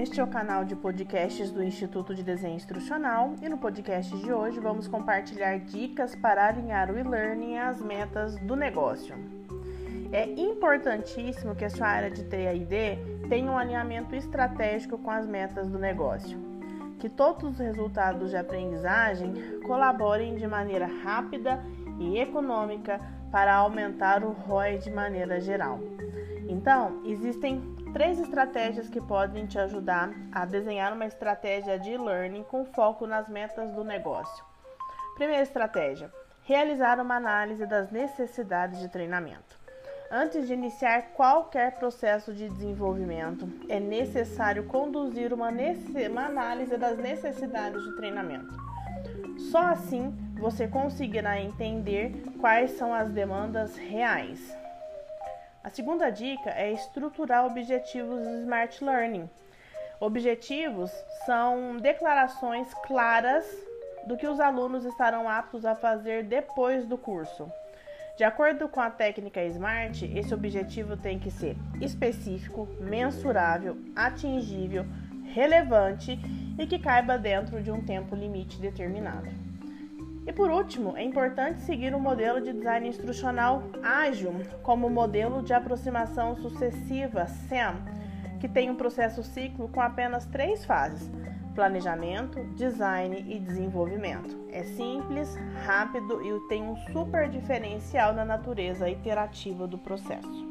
Este é o canal de podcasts do Instituto de Desenho Instrucional e no podcast de hoje vamos compartilhar dicas para alinhar o e-learning às metas do negócio. É importantíssimo que a sua área de TAID tenha um alinhamento estratégico com as metas do negócio. Que todos os resultados de aprendizagem colaborem de maneira rápida e econômica para aumentar o ROI de maneira geral. Então, existem três estratégias que podem te ajudar a desenhar uma estratégia de learning com foco nas metas do negócio. Primeira estratégia: realizar uma análise das necessidades de treinamento. Antes de iniciar qualquer processo de desenvolvimento, é necessário conduzir uma, uma análise das necessidades de treinamento. Só assim você conseguirá entender quais são as demandas reais. A segunda dica é estruturar objetivos do Smart Learning. Objetivos são declarações claras do que os alunos estarão aptos a fazer depois do curso. De acordo com a técnica SMART, esse objetivo tem que ser específico, mensurável, atingível, relevante e que caiba dentro de um tempo limite determinado. E por último, é importante seguir o um modelo de design instrucional ágil como modelo de aproximação sucessiva SAM, que tem um processo ciclo com apenas três fases: planejamento, design e desenvolvimento. É simples, rápido e tem um super diferencial na natureza iterativa do processo.